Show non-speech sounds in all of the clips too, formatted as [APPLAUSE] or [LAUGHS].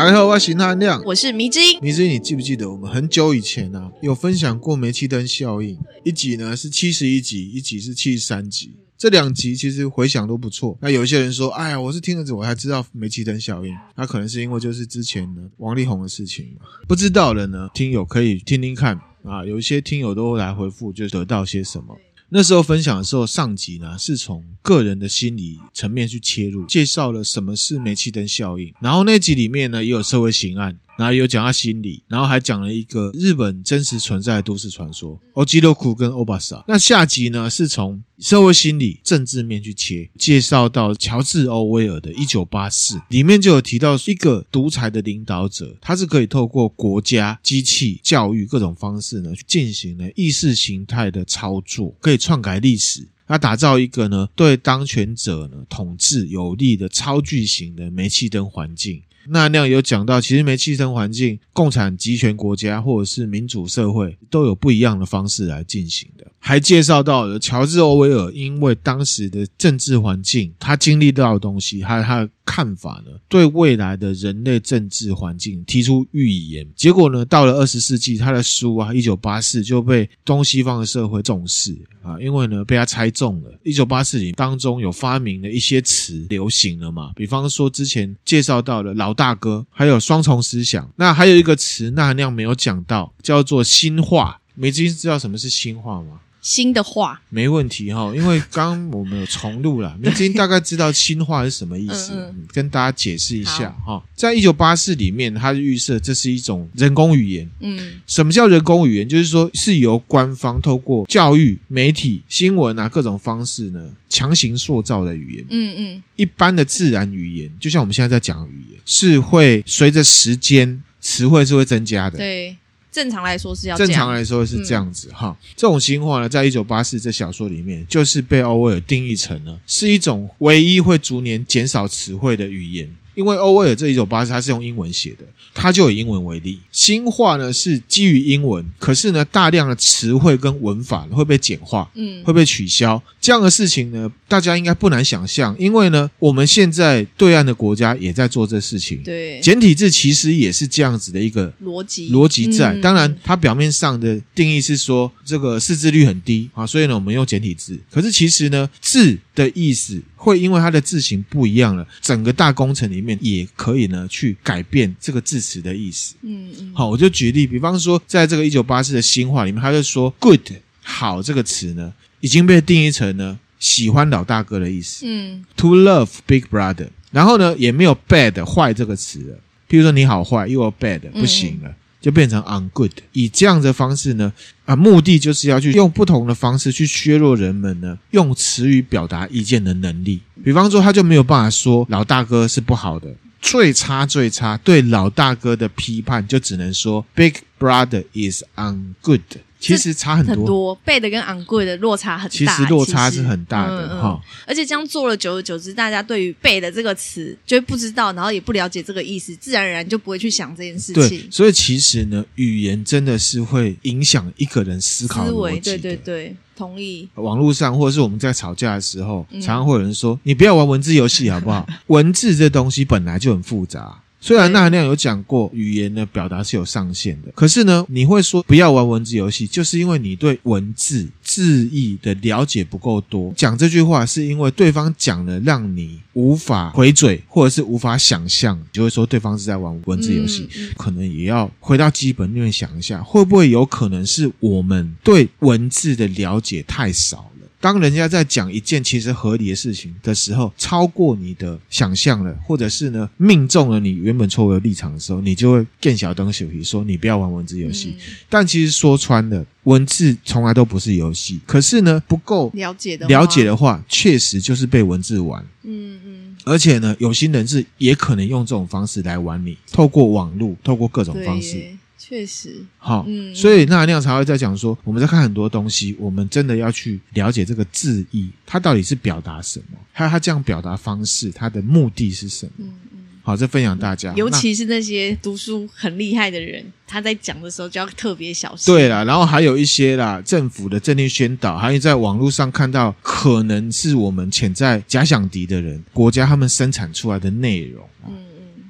大家好，我是那亮，我是迷之音。迷之音，你记不记得我们很久以前啊，有分享过煤气灯效应？一集呢是七十一集，一集是七十三集。这两集其实回响都不错。那有一些人说，哎呀，我是听了这我才知道煤气灯效应。那可能是因为就是之前呢王力宏的事情嘛。不知道的呢，听友可以听听看啊。有一些听友都来回复，就得到些什么。那时候分享的时候，上集呢是从个人的心理层面去切入，介绍了什么是煤气灯效应。然后那集里面呢也有社会刑案。然后有讲他心理，然后还讲了一个日本真实存在的都市传说——欧吉洛库跟欧巴桑。那下集呢是从社会心理、政治面去切，介绍到乔治·欧威尔的《一九八四》，里面就有提到一个独裁的领导者，他是可以透过国家、机器、教育各种方式呢去进行呢意识形态的操作，可以篡改历史，他打造一个呢对当权者呢统治有利的超巨型的煤气灯环境。那那样有讲到，其实没气灯环境，共产集权国家或者是民主社会都有不一样的方式来进行的。还介绍到了乔治·欧威尔，因为当时的政治环境，他经历到的东西，还有他看法呢，对未来的人类政治环境提出预言。结果呢，到了二十世纪，他的书啊，《一九八四》就被东西方的社会重视啊，因为呢，被他猜中了。《一九八四》里当中有发明了一些词流行了嘛，比方说之前介绍到了老大哥，还有双重思想。那还有一个词，那那样没有讲到，叫做新化。梅金知道什么是新化吗？新的话没问题哈，因为刚刚我们有重录了，[LAUGHS] 明金大概知道新话是什么意思，嗯嗯、跟大家解释一下哈。在一九八四里面，他预设这是一种人工语言。嗯，什么叫人工语言？就是说是由官方透过教育、媒体、新闻啊各种方式呢强行塑造的语言。嗯嗯，一般的自然语言，就像我们现在在讲的语言，是会随着时间词汇是会增加的。对。正常来说是要正常来说是这样子哈，嗯、这种新话呢，在一九八四这小说里面，就是被欧威尔定义成了是一种唯一会逐年减少词汇的语言。因为欧威尔这一九八四它是用英文写的，它就以英文为例。新话呢是基于英文，可是呢大量的词汇跟文法会被简化，嗯，会被取消。这样的事情呢，大家应该不难想象。因为呢，我们现在对岸的国家也在做这事情。对，简体字其实也是这样子的一个逻辑逻辑在。当然，它表面上的定义是说这个识字率很低啊，所以呢我们用简体字。可是其实呢字的意思。会因为它的字形不一样了，整个大工程里面也可以呢去改变这个字词的意思。嗯嗯，好，我就举例，比方说，在这个一九八四的新话里面，他就说 “good” 好这个词呢，已经被定义成呢喜欢老大哥的意思。嗯，to love big brother，然后呢也没有 “bad” 坏这个词了。譬如说你好坏，you are bad，不行了。嗯就变成 ungood，以这样的方式呢，啊，目的就是要去用不同的方式去削弱人们呢用词语表达意见的能力。比方说，他就没有办法说老大哥是不好的，最差最差对老大哥的批判就只能说 Big Brother is ungood。其实差很多，很多，bad 跟 ungood 的落差很大。其实落差是很大的哈、嗯嗯，而且这样做了久而久之，大家对于 bad 这个词就会不知道，然后也不了解这个意思，自然而然就不会去想这件事情。对，所以其实呢，语言真的是会影响一个人思考的逻辑。对对对，同意。网络上或者是我们在吵架的时候，常常会有人说：“嗯、你不要玩文字游戏好不好？[LAUGHS] 文字这东西本来就很复杂。”虽然那含量有讲过，语言的表达是有上限的，可是呢，你会说不要玩文字游戏，就是因为你对文字字义的了解不够多。讲这句话是因为对方讲了让你无法回嘴，或者是无法想象，就会说对方是在玩文字游戏。可能也要回到基本面想一下，会不会有可能是我们对文字的了解太少？当人家在讲一件其实合理的事情的时候，超过你的想象了，或者是呢命中了你原本错误的立场的时候，你就会更小灯小皮说你不要玩文字游戏。嗯、但其实说穿了，文字从来都不是游戏。可是呢，不够了解的了解的话，确实就是被文字玩。嗯嗯。而且呢，有心人士也可能用这种方式来玩你，透过网络，透过各种方式。确实，好，嗯，所以那那样才会在讲说，我们在看很多东西，我们真的要去了解这个字义，它到底是表达什么，还有它这样表达方式，它的目的是什么？嗯嗯，好，这分享大家，尤其是那些读书很厉害的人，他在讲的时候就要特别小心。对啦，然后还有一些啦，政府的政令宣导，还有在网络上看到可能是我们潜在假想敌的人，国家他们生产出来的内容，嗯嗯。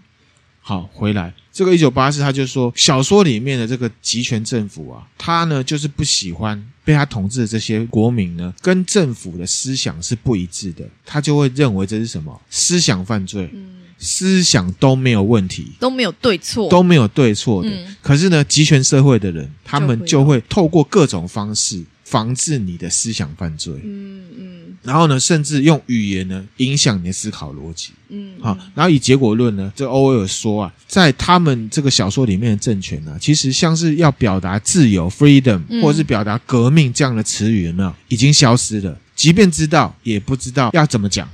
好，回来这个一九八四，他就说小说里面的这个集权政府啊，他呢就是不喜欢被他统治的这些国民呢，跟政府的思想是不一致的，他就会认为这是什么？思想犯罪。嗯。思想都没有问题，都没有对错，都没有对错的。嗯、可是呢，集权社会的人，他们就会透过各种方式防治你的思想犯罪。嗯嗯。嗯然后呢，甚至用语言呢影响你的思考逻辑。嗯。好，然后以结果论呢，这欧威尔说啊，在他们这个小说里面的政权呢、啊，其实像是要表达自由 （freedom）、嗯、或者是表达革命这样的词语，有没有已经消失了？即便知道，也不知道要怎么讲。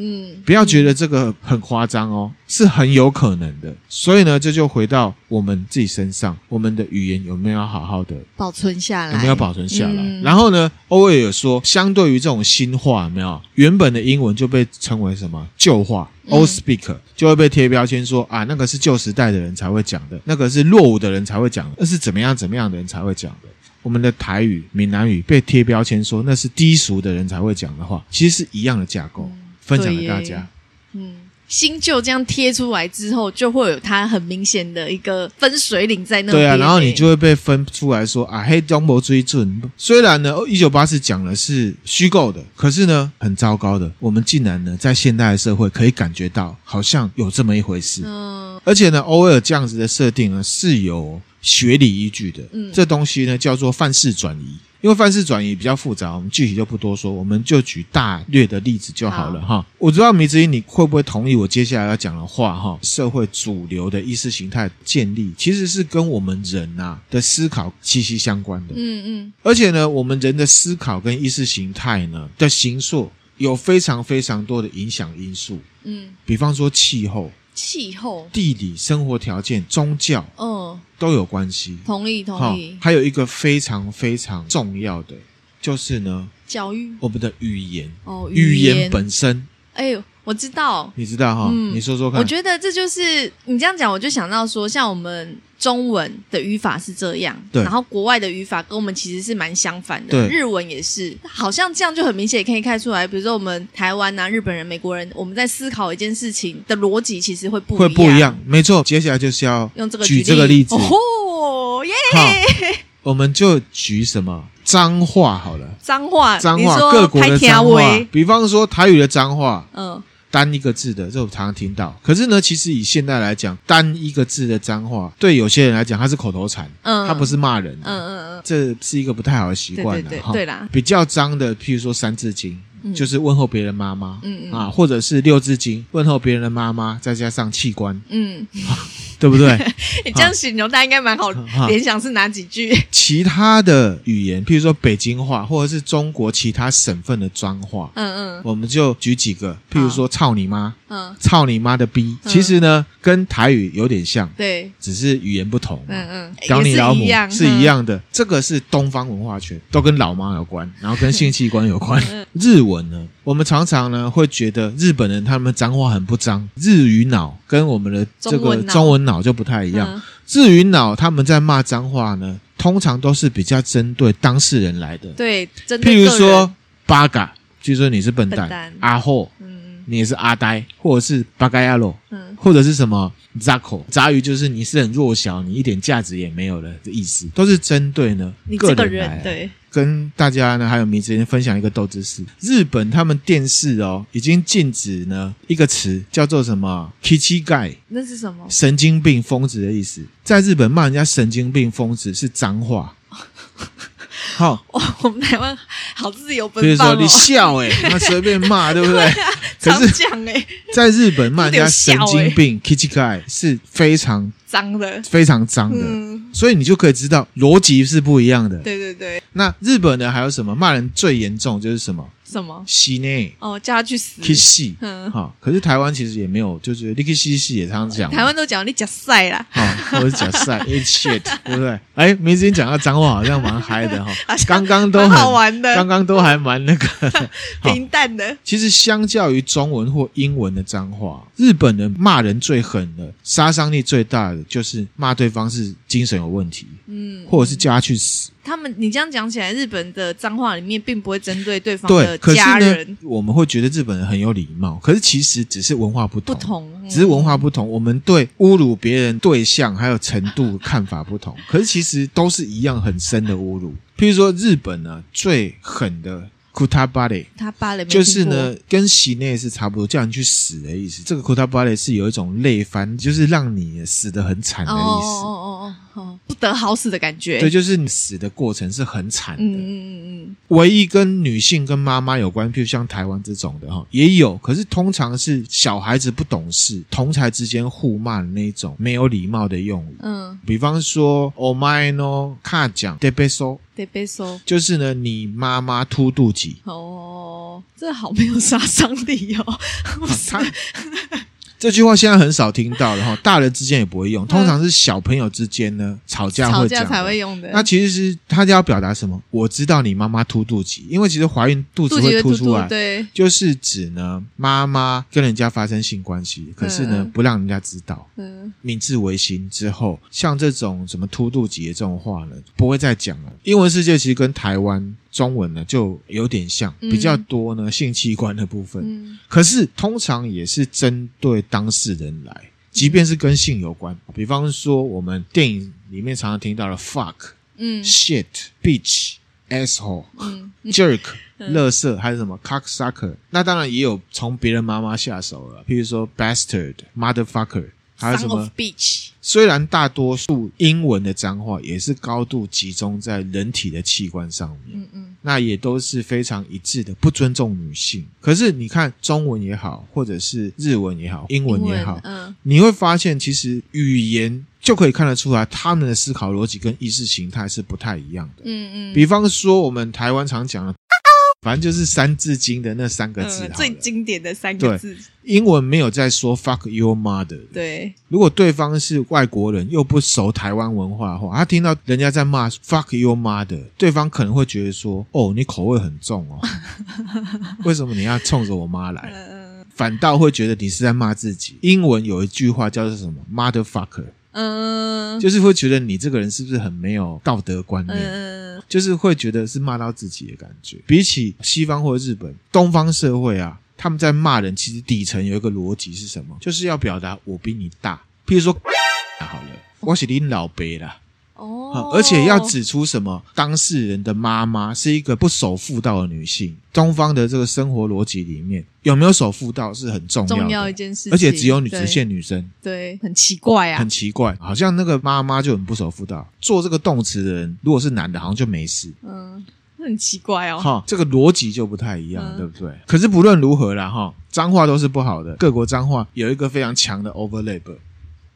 嗯，不要觉得这个很夸张哦，是很有可能的。所以呢，这就回到我们自己身上，我们的语言有没有好好的保存下来？有没有保存下来？嗯、然后呢，欧威尔说，相对于这种新话，有没有原本的英文就被称为什么旧话 （old speak），就会被贴标签说啊，那个是旧时代的人才会讲的，那个是落伍的人才会讲的，那是怎么样怎么样的人才会讲的。我们的台语、闽南语被贴标签说那是低俗的人才会讲的话，其实是一样的架构。嗯分享给大家。嗯，新旧这样贴出来之后，就会有它很明显的一个分水岭在那边。对啊，然后你就会被分出来说啊，黑中国追准。虽然呢，一九八四讲的是虚构的，可是呢，很糟糕的，我们竟然呢，在现代的社会可以感觉到，好像有这么一回事。嗯，而且呢，欧威尔这样子的设定呢，是有学理依据的。嗯，这东西呢，叫做范式转移。因为范式转移比较复杂，我们具体就不多说，我们就举大略的例子就好了哈。我知道迷之音你会不会同意我接下来要讲的话哈？社会主流的意识形态建立，其实是跟我们人呐的思考息息相关的。嗯嗯。而且呢，我们人的思考跟意识形态呢的形塑，有非常非常多的影响因素。嗯。比方说气候。气候、地理、生活条件、宗教，嗯，都有关系。同意，同意。还有一个非常非常重要的，就是呢，教育，我们的语言，哦，语言本身。哎呦，我知道，你知道哈？嗯，你说说看。我觉得这就是你这样讲，我就想到说，像我们。中文的语法是这样，对，然后国外的语法跟我们其实是蛮相反的。对，日文也是，好像这样就很明显可以看出来。比如说我们台湾啊、日本人、美国人，我们在思考一件事情的逻辑其实会不一样。会不一样，没错。接下来就是要用这个举这个例子。哦耶！我们就举什么脏话好了，脏话，脏话，各国的脏话，比方说台语的脏话，嗯。单一个字的，这我常常听到。可是呢，其实以现在来讲，单一个字的脏话，对有些人来讲，它是口头禅，嗯，它不是骂人，嗯嗯嗯，这是一个不太好的习惯的哈。对啦，比较脏的，譬如说《三字经》，嗯，就是问候别人妈妈，嗯嗯啊，或者是《六字经》，问候别人的妈妈，再加上器官，嗯。[LAUGHS] 对不对？[LAUGHS] 你这样形容，大家应该蛮好联想是哪几句？其他的语言，譬如说北京话，或者是中国其他省份的脏话，嗯嗯，我们就举几个，譬如说“操你妈”，嗯，“操你妈”的逼，其实呢跟台语有点像，对，只是语言不同，嗯嗯，屌你老母是一样的，这个是东方文化圈，都跟老妈有关，然后跟性器官有关。[LAUGHS] 日文呢，我们常常呢会觉得日本人他们脏话很不脏，日语脑跟我们的这个中文脑就不太一样。嗯、日语脑他们在骂脏话呢，通常都是比较针对当事人来的。对，针对譬如说八嘎，就说你是笨蛋；笨蛋阿货，嗯，你也是阿呆，或者是八嘎亚罗，嗯，或者是什么杂口杂鱼，就是你是很弱小，你一点价值也没有的意思，都是针对呢你这个人来。对。跟大家呢，还有迷之间分享一个豆知识：日本他们电视哦，已经禁止呢一个词叫做什么 “kichi guy”，那是什么？神经病、疯子的意思。在日本骂人家神经病、疯子是脏话。好，[LAUGHS] 我们台湾好自由奔放。比如说你笑哎，[LAUGHS] 那随便骂，对不对？[LAUGHS] 可是讲哎，在日本骂人家神经病 kichigai 是非常脏的，非常脏的。所以你就可以知道逻辑是不一样的。对对对。那日本呢？还有什么骂人最严重就是什么？什么？死呢？哦，叫他去死。去死。嗯。好，可是台湾其实也没有，就是你去死死也常常讲。台湾都讲你假赛啦。好，或者假赛，eat shit，[LAUGHS] 对不对？哎，明星讲到脏话，好像蛮嗨的 [LAUGHS] 哈。刚刚都很好玩的，刚刚都还蛮那个 [LAUGHS] 平淡的。其实相较于中文或英文的脏话，日本人骂人最狠的、杀伤力最大的，就是骂对方是。精神有问题，嗯，或者是叫他去死。他们，你这样讲起来，日本的脏话里面并不会针对对方的家人。可是呢，我们会觉得日本人很有礼貌，可是其实只是文化不同，不同，嗯、只是文化不同。我们对侮辱别人对象还有程度看法不同，[LAUGHS] 可是其实都是一样很深的侮辱。譬如说，日本呢最狠的。库塔巴雷，他巴雷就是呢，跟洗内是差不多，叫你去死的意思。这个库塔巴雷是有一种累翻，就是让你死得很惨的意思。哦哦哦哦，不得好死的感觉。对，就是你死的过程是很惨的。嗯嗯嗯嗯。唯一跟女性跟妈妈有关，譬如像台湾这种的哈，也有，可是通常是小孩子不懂事，同侪之间互骂的那种没有礼貌的用语。嗯，比方说，お前の母ちゃん、てべそ。得被收，就是呢，你妈妈凸肚脐哦，这好没有杀伤力哦。 这句话现在很少听到，然 [LAUGHS] 后大人之间也不会用，通常是小朋友之间呢吵架会讲，吵架才会用的。那其实是他就要表达什么？我知道你妈妈凸肚脐，因为其实怀孕肚子会凸出来，对，就是指呢妈妈跟人家发生性关系，可是呢不让人家知道，嗯，明治维新之后，像这种什么凸肚脐的这种话呢，不会再讲了。英文世界其实跟台湾。中文呢就有点像，比较多呢性器官的部分，嗯、可是通常也是针对当事人来，即便是跟性有关，比方说我们电影里面常常听到的 fuck、嗯、shit、bitch、asshole、嗯、jerk、乐色还是什么 cocksucker，那当然也有从别人妈妈下手了，譬如说 bastard、motherfucker。还有什么？虽然大多数英文的脏话也是高度集中在人体的器官上面，嗯嗯，那也都是非常一致的，不尊重女性。可是你看中文也好，或者是日文也好，英文也好，嗯，你会发现其实语言就可以看得出来，他们的思考逻辑跟意识形态是不太一样的。嗯嗯，比方说我们台湾常讲的。反正就是《三字经》的那三个字，嗯，最经典的三个字。英文没有在说 “fuck your mother”。对，如果对方是外国人又不熟台湾文化的话，他听到人家在骂 “fuck your mother”，对方可能会觉得说：“哦，你口味很重哦，[LAUGHS] 为什么你要冲着我妈来？”反倒会觉得你是在骂自己。英文有一句话叫做什么？“motherfucker”。嗯，就是会觉得你这个人是不是很没有道德观念？嗯，就是会觉得是骂到自己的感觉。比起西方或日本，东方社会啊，他们在骂人，其实底层有一个逻辑是什么？就是要表达我比你大。譬如说，[LAUGHS] 好了，我是你老伯啦。哦，而且要指出什么？当事人的妈妈是一个不守妇道的女性。东方的这个生活逻辑里面，有没有守妇道是很重要的，重要一件事情。而且只有女只限女生，对，很奇怪啊，很奇怪，好像那个妈妈就很不守妇道。做这个动词的人，如果是男的，好像就没事。嗯，很奇怪哦。哈，这个逻辑就不太一样，嗯、对不对？可是不论如何啦，哈，脏话都是不好的。各国脏话有一个非常强的 overlap。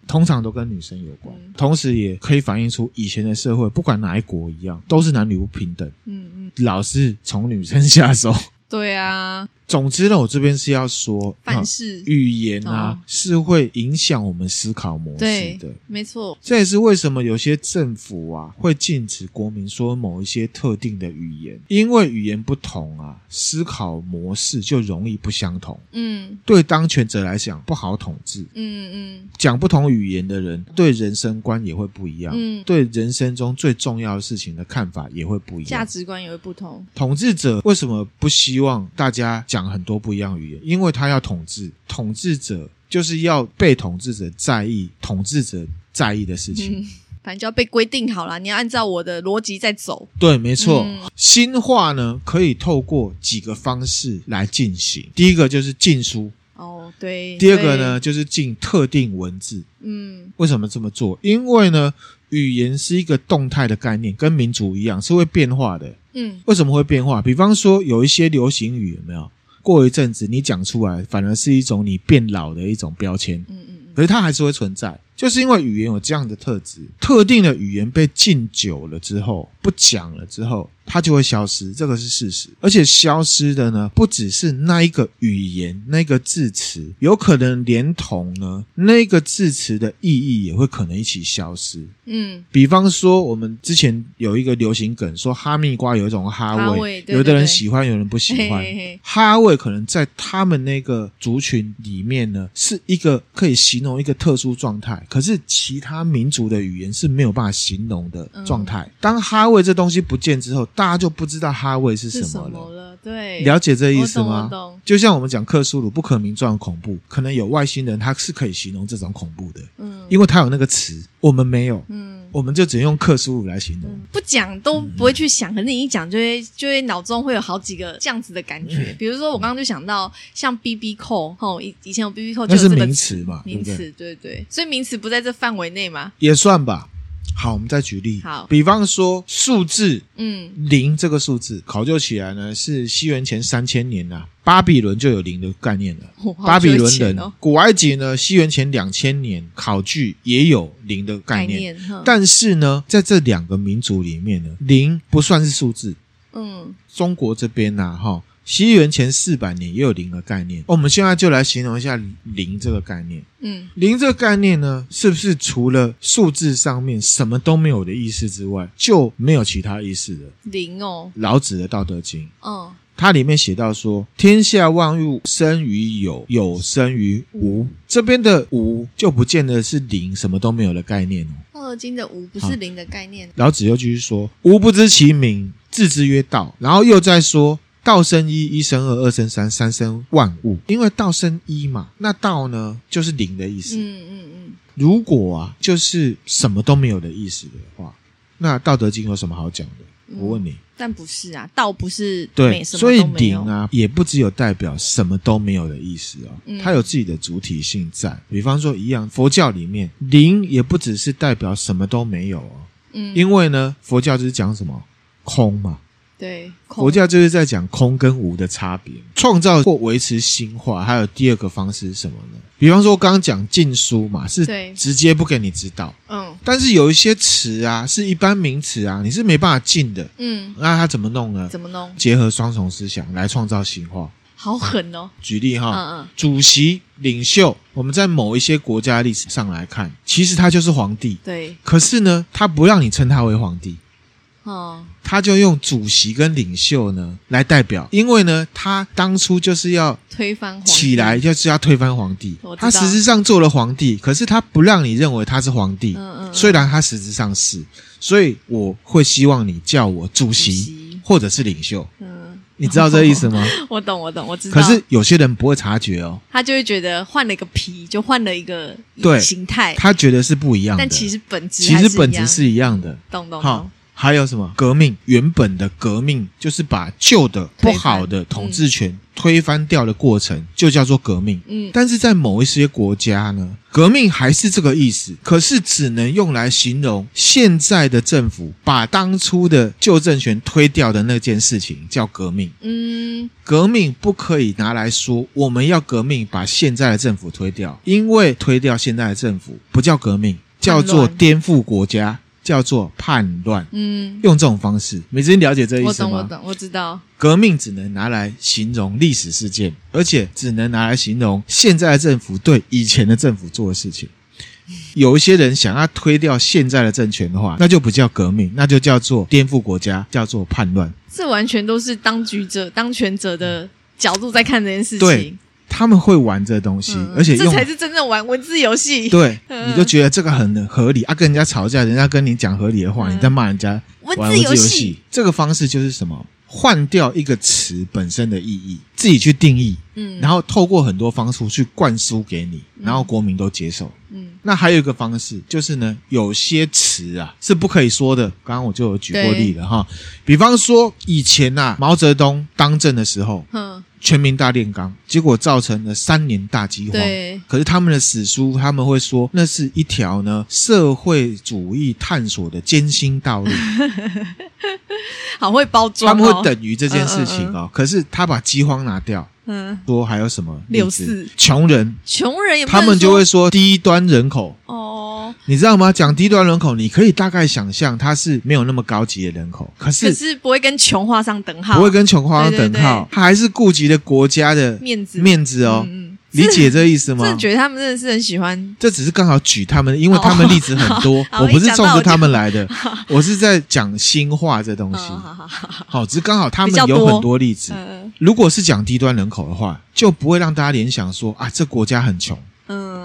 通常都跟女生有关，嗯、同时也可以反映出以前的社会，不管哪一国一样，都是男女不平等。嗯嗯，老是从女生下手。对啊。总之呢，我这边是要说，凡事语言啊、哦、是会影响我们思考模式的，对，没错。这也是为什么有些政府啊会禁止国民说某一些特定的语言，因为语言不同啊，思考模式就容易不相同。嗯，对当权者来讲不好统治。嗯嗯，讲不同语言的人对人生观也会不一样。嗯，对人生中最重要的事情的看法也会不一样，价值观也会不同。统治者为什么不希望大家讲？很多不一样语言，因为他要统治，统治者就是要被统治者在意，统治者在意的事情，嗯、反正就要被规定好了。你要按照我的逻辑在走。对，没错。嗯、新化呢，可以透过几个方式来进行。第一个就是禁书，哦，对。第二个呢，就是禁特定文字。嗯，为什么这么做？因为呢，语言是一个动态的概念，跟民族一样是会变化的。嗯，为什么会变化？比方说，有一些流行语有没有？过一阵子，你讲出来，反而是一种你变老的一种标签。嗯嗯，可是它还是会存在，就是因为语言有这样的特质。特定的语言被禁久了之后，不讲了之后，它就会消失，这个是事实。而且消失的呢，不只是那一个语言、那个字词，有可能连同呢那个字词的意义也会可能一起消失。嗯，比方说，我们之前有一个流行梗，说哈密瓜有一种哈味，哈味对对对，有的人喜欢，有人不喜 [LAUGHS] 欢。嘿嘿嘿，哈味可能在他们那个族群里面呢，是一个可以形容一个特殊状态，可是其他民族的语言是没有办法形容的状态。嗯、当哈味这东西不见之后，大家就不知道哈维是什么了。么了对，了解这意思吗？懂。就像我们讲克苏鲁不可名状恐怖，可能有外星人他是可以形容这种恐怖的，嗯，因为他有那个词，我们没有，嗯，我们就只能用克苏鲁来形容。嗯、不讲都不会去想，可是你一讲就会就会脑中会有好几个这样子的感觉。嗯、比如说我刚刚就想到像 BB Call 吼，以以前有 BB Call 就是名词嘛，名词，对对，对，所以名词不在这范围内吗，也算吧。好，我们再举例。好，比方说数字，嗯，零这个数字考究起来呢，是西元前三千年呐、啊，巴比伦就有零的概念了。哦、巴比伦人，古埃及呢，西元前两千年考据也有零的概念。概念，但是呢，在这两个民族里面呢，零不算是数字。嗯，中国这边呢、啊，哈。西元前四百年也有零的概念，我们现在就来形容一下零这个概念。嗯，零这个概念呢，是不是除了数字上面什么都没有的意思之外，就没有其他意思了？零哦，老子的《道德经》哦，它里面写到说：“天下万物生于有，有生于无。”这边的无就不见得是零，什么都没有的概念哦。《道德经》的无不是零的概念。老子又继续说：“吾不知其名，字之曰道。”然后又在说。道生一，一生二，二生三，三生万物。因为道生一嘛，那道呢就是零的意思。嗯嗯嗯。如果啊，就是什么都没有的意思的话，那《道德经》有什么好讲的？嗯、我问你。但不是啊，道不是对，所以零啊，也不只有代表什么都没有的意思哦，嗯、它有自己的主体性在。比方说，一样，佛教里面零也不只是代表什么都没有哦。嗯。因为呢，佛教就是讲什么空嘛。对，佛教就是在讲空跟无的差别，创造或维持新化。还有第二个方式是什么呢？比方说，刚刚讲禁书嘛，是直接不给你知道。嗯，但是有一些词啊，是一般名词啊，你是没办法禁的。嗯，那他怎么弄呢？怎么弄？结合双重思想来创造新化。好狠哦！举例哈，嗯嗯，主席、领袖，我们在某一些国家历史上来看，其实他就是皇帝。对，可是呢，他不让你称他为皇帝。哦，他就用主席跟领袖呢来代表，因为呢，他当初就是要推翻起来，就是要推翻皇帝。他实质上做了皇帝，可是他不让你认为他是皇帝。嗯嗯。虽然他实质上是，所以我会希望你叫我主席，或者是领袖。嗯，你知道这个意思吗？[LAUGHS] 我懂，我懂，我知道。可是有些人不会察觉哦，他就会觉得换了一个皮，就换了一个形态，他觉得是不一样的，但其实本质其实本质是一样的。懂懂好。还有什么革命？原本的革命就是把旧的不好的统治权推翻掉的过程，就叫做革命。嗯，但是在某一些国家呢，革命还是这个意思，可是只能用来形容现在的政府把当初的旧政权推掉的那件事情叫革命。嗯，革命不可以拿来说我们要革命把现在的政府推掉，因为推掉现在的政府不叫革命，叫做颠覆国家。叫做叛乱，嗯，用这种方式，美珍了解这意思吗？我懂，我懂，我知道。革命只能拿来形容历史事件，而且只能拿来形容现在的政府对以前的政府做的事情。有一些人想要推掉现在的政权的话，那就不叫革命，那就叫做颠覆国家，叫做叛乱。这完全都是当局者、当权者的角度在看这件事情。对。他们会玩这东西，嗯、而且用这才是真正玩文字游戏。对，嗯、你就觉得这个很合理啊，跟人家吵架，人家跟你讲合理的话，嗯、你在骂人家玩文字游戏。这个方式就是什么？换掉一个词本身的意义，自己去定义，嗯，然后透过很多方式去灌输给你，然后国民都接受，嗯。那还有一个方式就是呢，有些词啊是不可以说的。刚刚我就有举过例了哈，比方说以前呐、啊，毛泽东当政的时候，嗯。全民大炼钢，结果造成了三年大饥荒。对，可是他们的史书他们会说，那是一条呢社会主义探索的艰辛道路。[LAUGHS] 好会包装、哦，他们会等于这件事情哦。嗯嗯嗯，可是他把饥荒拿掉，嗯，说还有什么？六四，穷人，穷人也，他们就会说低端人口哦。哦，你知道吗？讲低端人口，你可以大概想象他是没有那么高级的人口，可是可是不会跟穷画上等号，不会跟穷画上等号，对对对他还是顾及了国家的面子面子哦。嗯理解这意思吗？真的觉得他们真的是很喜欢，这只是刚好举他们，因为他们例子很多，哦、我不是冲着他们来的，[LAUGHS] 我，是在讲新话这东西。好，只是刚好他们有很多例子。如果是讲低端人口的话，就不会让大家联想说啊，这国家很穷。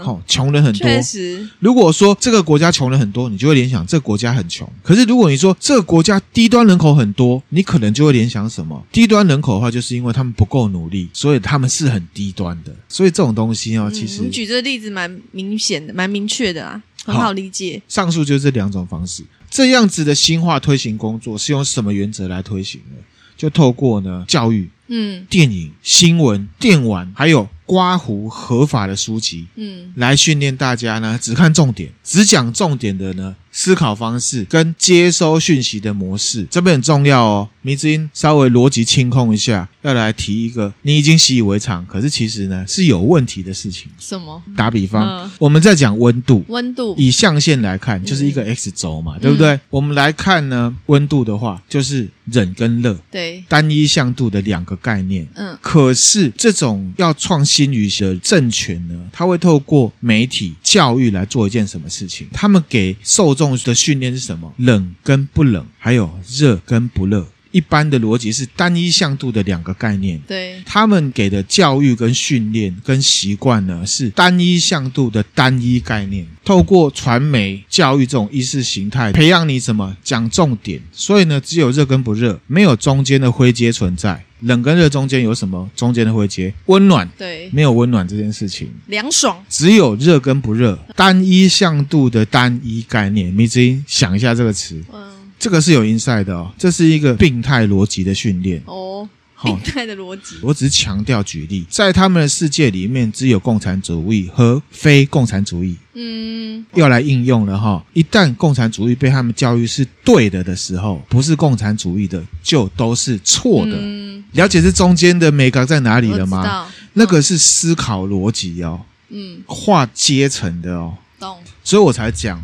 嗯，好，穷人很多。确实，如果说这个国家穷人很多，你就会联想这个国家很穷。可是如果你说这个国家低端人口很多，你可能就会联想什么？低端人口的话，就是因为他们不够努力，所以他们是很低端的。所以这种东西哦，其实、嗯、你举这个例子蛮明显的，蛮明确的啊，很好理解。上述就是这两种方式，这样子的新化推行工作是用什么原则来推行的？就透过呢教育、嗯，电影、新闻、电玩，还有。刮胡合法的书籍，嗯，来训练大家呢，只看重点，只讲重点的呢。思考方式跟接收讯息的模式，这边很重要哦。迷之音稍微逻辑清空一下，要来提一个你已经习以为常，可是其实呢是有问题的事情。什么？打比方，呃、我们在讲温度，温度以象限来看，就是一个 x 轴嘛，嗯、对不对？嗯、我们来看呢，温度的话，就是冷跟热，对，单一向度的两个概念。嗯，可是这种要创新于的政权呢，它会透过媒体教育来做一件什么事情？他们给受众。的训练是什么？冷跟不冷，还有热跟不热。一般的逻辑是单一向度的两个概念。对，他们给的教育跟训练跟习惯呢，是单一向度的单一概念。透过传媒教育这种意识形态，培养你什么？讲重点。所以呢，只有热跟不热，没有中间的灰阶存在。冷跟热中间有什么？中间的会接，温暖。对，没有温暖这件事情。凉爽。只有热跟不热，单一向度的单一概念。米之音想一下这个词。嗯，这个是有 insight 的哦。这是一个病态逻辑的训练。哦。病态的逻辑，我只是强调举例，在他们的世界里面，只有共产主义和非共产主义。嗯，要来应用了哈。一旦共产主义被他们教育是对的的时候，不是共产主义的就都是错的。嗯，了解这中间的美感在哪里了吗？那个是思考逻辑哦。嗯，划阶层的哦。懂。所以我才讲，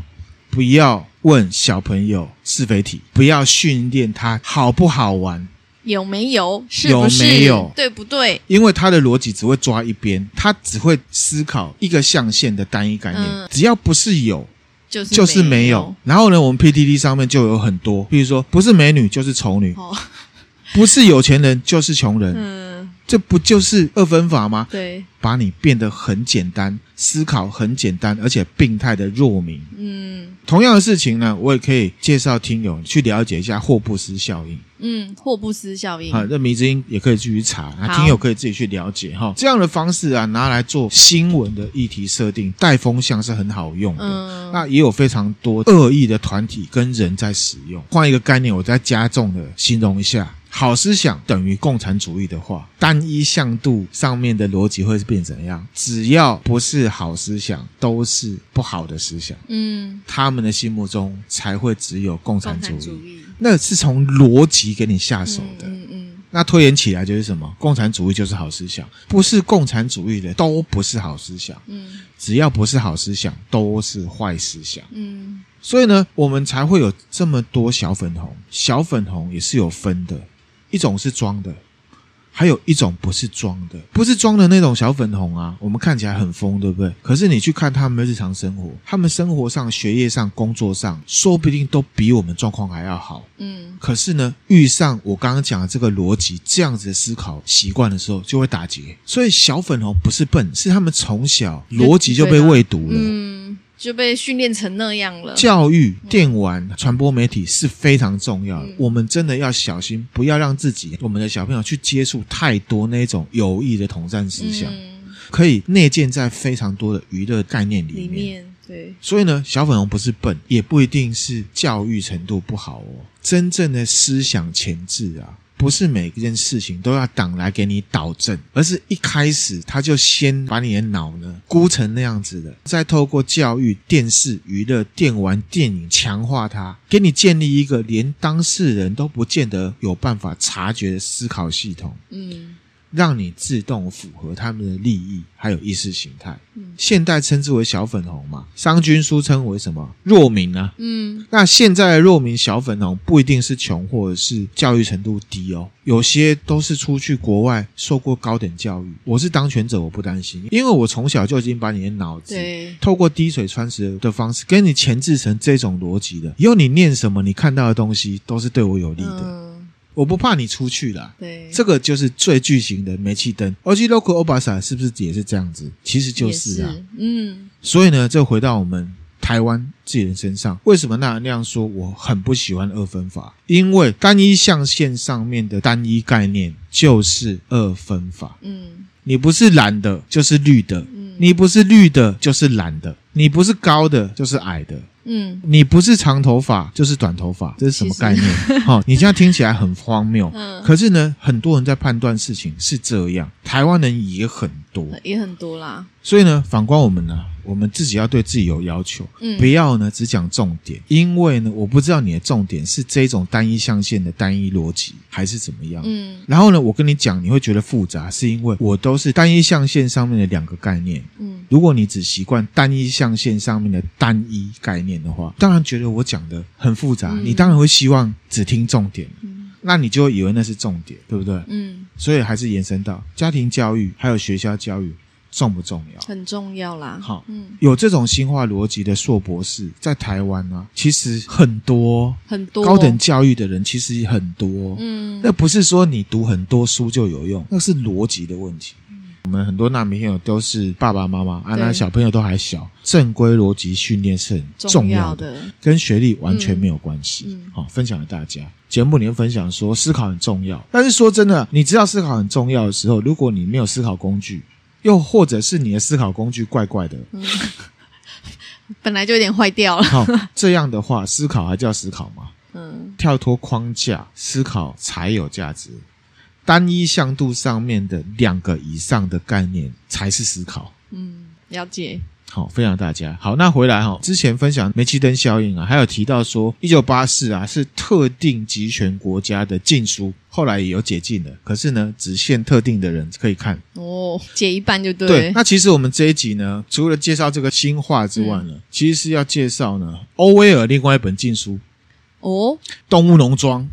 不要问小朋友是非题，不要训练他好不好玩。有没有？是不是？有没有？对不对？因为他的逻辑只会抓一边，他只会思考一个象限的单一概念。嗯、只要不是有，就是就是没有。然后呢，我们 PTT 上面就有很多，比如说不是美女就是丑女，哦、不是有钱人就是穷人。嗯，这不就是二分法吗？对，把你变得很简单，思考很简单，而且病态的弱民。嗯，同样的事情呢，我也可以介绍听友去了解一下霍布斯效应。嗯，霍布斯效应啊，这迷之音也可以继续查，那听友可以自己去了解哈。这样的方式啊，拿来做新闻的议题设定、带风向是很好用的。嗯，那也有非常多恶意的团体跟人在使用。换一个概念，我再加重的形容一下：好思想等于共产主义的话，单一向度上面的逻辑会是变怎样？只要不是好思想，都是不好的思想。嗯，他们的心目中才会只有共产主义。那是从逻辑给你下手的，嗯嗯，那推演起来就是什么？共产主义就是好思想，不是共产主义的都不是好思想，嗯，只要不是好思想都是坏思想，嗯，所以呢，我们才会有这么多小粉红，小粉红也是有分的，一种是装的。还有一种不是装的，不是装的那种小粉红啊，我们看起来很疯，对不对？可是你去看他们的日常生活，他们生活上、学业上、工作上，说不定都比我们状况还要好。嗯，可是呢，遇上我刚刚讲的这个逻辑，这样子的思考习惯的时候，就会打结。所以小粉红不是笨，是他们从小逻辑就被喂毒了。嗯。就被训练成那样了。教育、电玩、传播媒体是非常重要的。嗯、我们真的要小心，不要让自己、我们的小朋友去接触太多那种有益的统战思想，嗯、可以内建在非常多的娱乐概念里面。里面对，所以呢，小粉红不是笨，也不一定是教育程度不好哦。真正的思想前置啊。不是每一件事情都要党来给你导正，而是一开始他就先把你的脑呢箍成那样子的，再透过教育、电视、娱乐、电玩、电影强化它，给你建立一个连当事人都不见得有办法察觉的思考系统。嗯，让你自动符合他们的利益，还有意识形态。嗯，现代称之为小粉红嘛，商君书称为什么弱民啊？嗯，那现在的弱民小粉红不一定是穷或者是教育程度低哦，有些都是出去国外受过高等教育。我是当权者，我不担心，因为我从小就已经把你的脑子透过滴水穿石的方式跟你前置成这种逻辑的，以后你念什么，你看到的东西都是对我有利的。嗯我不怕你出去了，对，这个就是最巨型的煤气灯。而且 local obasa 是不是也是这样子？其实就是啊，是嗯。所以呢，这回到我们台湾自己人身上，为什么那那样说？我很不喜欢二分法，因为单一象限上面的单一概念就是二分法。嗯，你不是蓝的，就是绿的；嗯，你不是绿的，就是蓝的；你不是高的，就是矮的。嗯，你不是长头发就是短头发，这是什么概念？哈、[LAUGHS] 哦，你这样听起来很荒谬。嗯，可是呢，很多人在判断事情是这样，台湾人也很多，也很多啦。所以呢，反观我们呢，我们自己要对自己有要求，嗯，不要呢只讲重点，因为呢，我不知道你的重点是这种单一象限的单一逻辑，还是怎么样，嗯。然后呢，我跟你讲，你会觉得复杂，是因为我都是单一象限上面的两个概念，嗯。如果你只习惯单一象限上面的单一概念的话，当然觉得我讲的很复杂，嗯，你当然会希望只听重点，嗯，那你就会以为那是重点，对不对？嗯。所以还是延伸到家庭教育还有学校教育。重不重要？很重要啦。好，嗯，有这种新化逻辑的硕博士在台湾呢，其实很多很多高等教育的人其实很多。嗯，那不是说你读很多书就有用，那是逻辑的问题。嗯，我们很多难民朋友都是爸爸妈妈啊，那小朋友都还小，正规逻辑训练是很重要的，跟学历完全没有关系。嗯，好，分享给大家。节目里面分享说思考很重要，但是说真的，你知道思考很重要的时候，如果你没有思考工具。又或者是你的思考工具怪怪的，嗯、[LAUGHS] 本来就有点坏掉了。好，这样的话，思考还叫思考吗？嗯，跳脱框架思考才有价值。单一向度上面的两个以上的概念才是思考。嗯，了解。好，分享大家。好，那回来哈，之前分享煤气灯效应啊，还有提到说，一九八四啊是特定集权国家的禁书，后来也有解禁了，可是呢，只限特定的人可以看。哦，解一半就对。对，那其实我们这一集呢，除了介绍这个新画之外呢，嗯、其实是要介绍呢，欧威尔另外一本禁书。哦，动物农庄。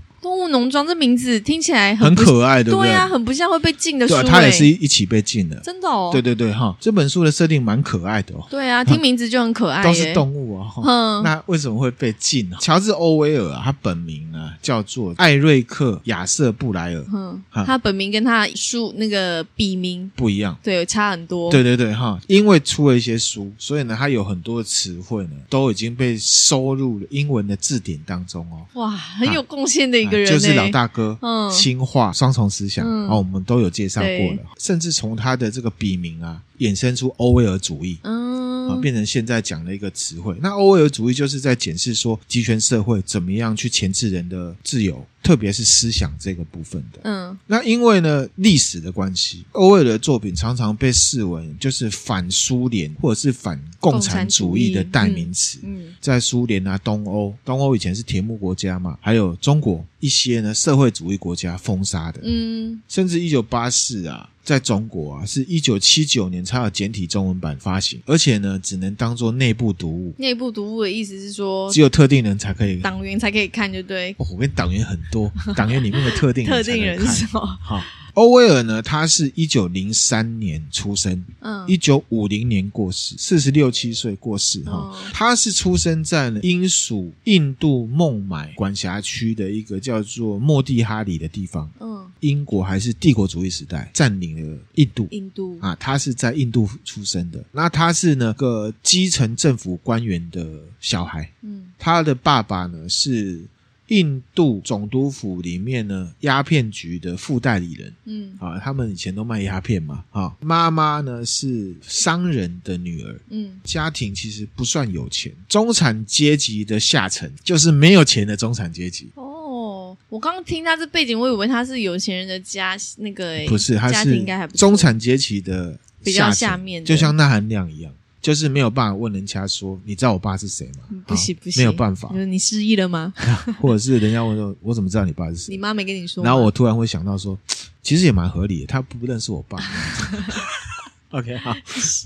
农庄这名字听起来很可爱，对不对？对啊，很不像会被禁的书。对，它也是一起被禁的，真的哦。对对对，哈，这本书的设定蛮可爱的哦。对啊，听名字就很可爱，都是动物啊。嗯，那为什么会被禁呢？乔治·欧威尔啊，他本名呢叫做艾瑞克·亚瑟·布莱尔。嗯，他本名跟他书那个笔名不一样，对，差很多。对对对，哈，因为出了一些书，所以呢，他有很多的词汇呢都已经被收入了英文的字典当中哦。哇，很有贡献的一个人，就是老大。哥，嗯，新化双重思想，嗯、哦，我们都有介绍过了，甚至从他的这个笔名啊，衍生出欧威尔主义，嗯，啊，变成现在讲的一个词汇。那欧威尔主义就是在检视说，集权社会怎么样去钳制人的自由。特别是思想这个部分的，嗯，那因为呢历史的关系，欧威尔的作品常常被视为就是反苏联或者是反共产主义的代名词。嗯，嗯，在苏联啊，东欧，东欧以前是铁幕国家嘛，还有中国一些呢社会主义国家封杀的，嗯，甚至一九八四啊。在中国啊，是一九七九年才有简体中文版发行，而且呢，只能当做内部读物。内部读物的意思是说，只有特定人才可以，党员才可以看，就对。哦，我跟党员很多，党员里面的特定人 [LAUGHS] 特定人是什么？好。欧威尔呢，他是一九零三年出生，嗯，一九五零年过世，四十六七岁过世哈。哦、他是出生在呢英属印度孟买管辖区的一个叫做莫蒂哈里的地方，嗯，英国还是帝国主义时代占领了印度，印度啊，他是在印度出生的。那他是那个基层政府官员的小孩，嗯，他的爸爸呢是。印度总督府里面呢，鸦片局的副代理人，嗯，啊，他们以前都卖鸦片嘛，啊，妈妈呢是商人的女儿，嗯，家庭其实不算有钱，中产阶级的下层，就是没有钱的中产阶级。哦，我刚刚听他这背景，我以为他是有钱人的家，那个不是，他是中产阶级的比较下面，就像纳含量一样。就是没有办法问人家说，你知道我爸是谁吗？不行不行，没有办法。你失忆了吗？[LAUGHS] [LAUGHS] 或者是人家问说，我怎么知道你爸是谁？你妈没跟你说。然后我突然会想到说，[TSK] 其实也蛮合理的，他不认识我爸。[LAUGHS] OK，好，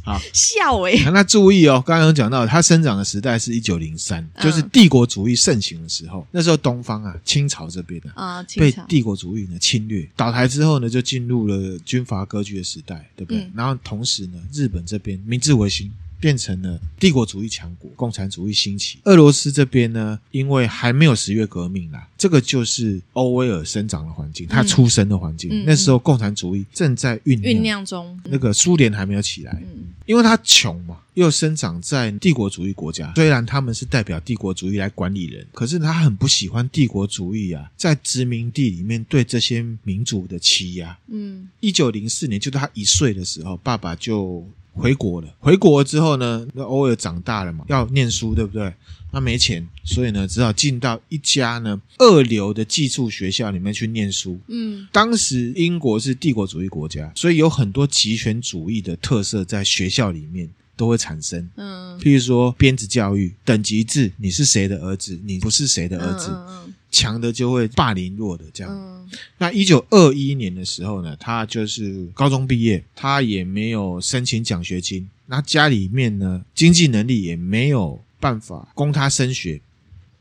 好，笑诶。那注意哦，刚刚有讲到他生长的时代是一九零三，就是帝国主义盛行的时候。那时候东方啊，清朝这边啊，被帝国主义呢侵略，倒台之后呢，就进入了军阀割据的时代，对不对？嗯、然后同时呢，日本这边明治维新。变成了帝国主义强国，共产主义兴起。俄罗斯这边呢，因为还没有十月革命啦，这个就是欧威尔生长的环境，他出生的环境。嗯、那时候共产主义正在酝酿酝酿中，那个苏联还没有起来。嗯、因为他穷嘛，又生长在帝国主义国家，虽然他们是代表帝国主义来管理人，可是他很不喜欢帝国主义啊，在殖民地里面对这些民族的欺压。嗯，一九零四年，就他一岁的时候，爸爸就。回国了，回国之后呢，那偶尔长大了嘛，要念书，对不对？那没钱，所以呢，只好进到一家呢二流的寄宿学校里面去念书。嗯，当时英国是帝国主义国家，所以有很多极权主义的特色在学校里面都会产生。嗯，譬如说鞭子教育、等级制，你是谁的儿子，你不是谁的儿子。嗯嗯嗯强的就会霸凌弱的，这样。嗯、那一九二一年的时候呢，他就是高中毕业，他也没有申请奖学金，那家里面呢经济能力也没有办法供他升学，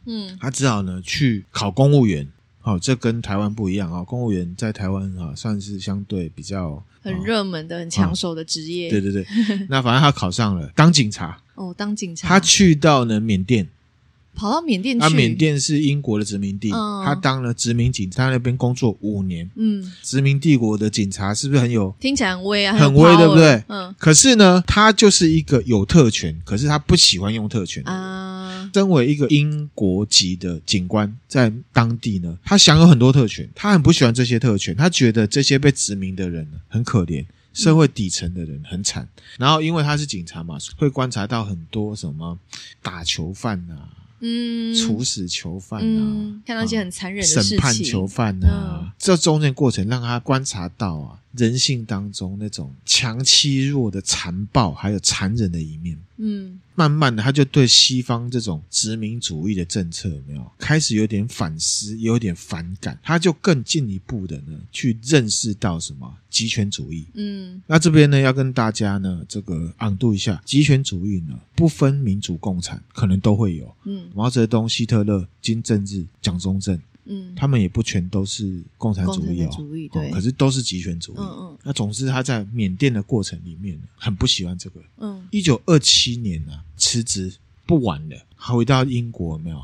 嗯，他只好呢去考公务员。好、哦，这跟台湾不一样啊、哦，公务员在台湾啊算是相对比较很热门的、哦、很抢手的职业。对对对，那反正他考上了当警察。哦，当警察。他去到呢缅甸。跑到缅甸去，啊，缅甸是英国的殖民地，嗯、他当了殖民警察，在那边工作五年。嗯，殖民帝国的警察是不是很有？听起来很威啊，很威，对不对？嗯。可是呢，他就是一个有特权，可是他不喜欢用特权啊。身为一个英国籍的警官，在当地呢，他享有很多特权，他很不喜欢这些特权，他觉得这些被殖民的人很可怜，社会底层的人很惨。嗯、然后，因为他是警察嘛，会观察到很多什么打囚犯啊。嗯，处死囚犯啊，嗯、看到一些很残忍的事情，审判囚犯啊，嗯、这中间过程让他观察到啊，人性当中那种强欺弱的残暴，还有残忍的一面。嗯，慢慢的他就对西方这种殖民主义的政策有没有开始有点反思，有点反感，他就更进一步的呢去认识到什么极权主义。嗯，那这边呢要跟大家呢这个朗读一下，极权主义呢不分民主共产，可能都会有。嗯，毛泽东、希特勒、金正日、蒋中正。嗯，他们也不全都是共产主义哦，主义对、哦，可是都是极权主义。嗯嗯，那总之他在缅甸的过程里面很不喜欢这个。嗯，一九二七年呢、啊，辞职不玩了，他回到英国有没有？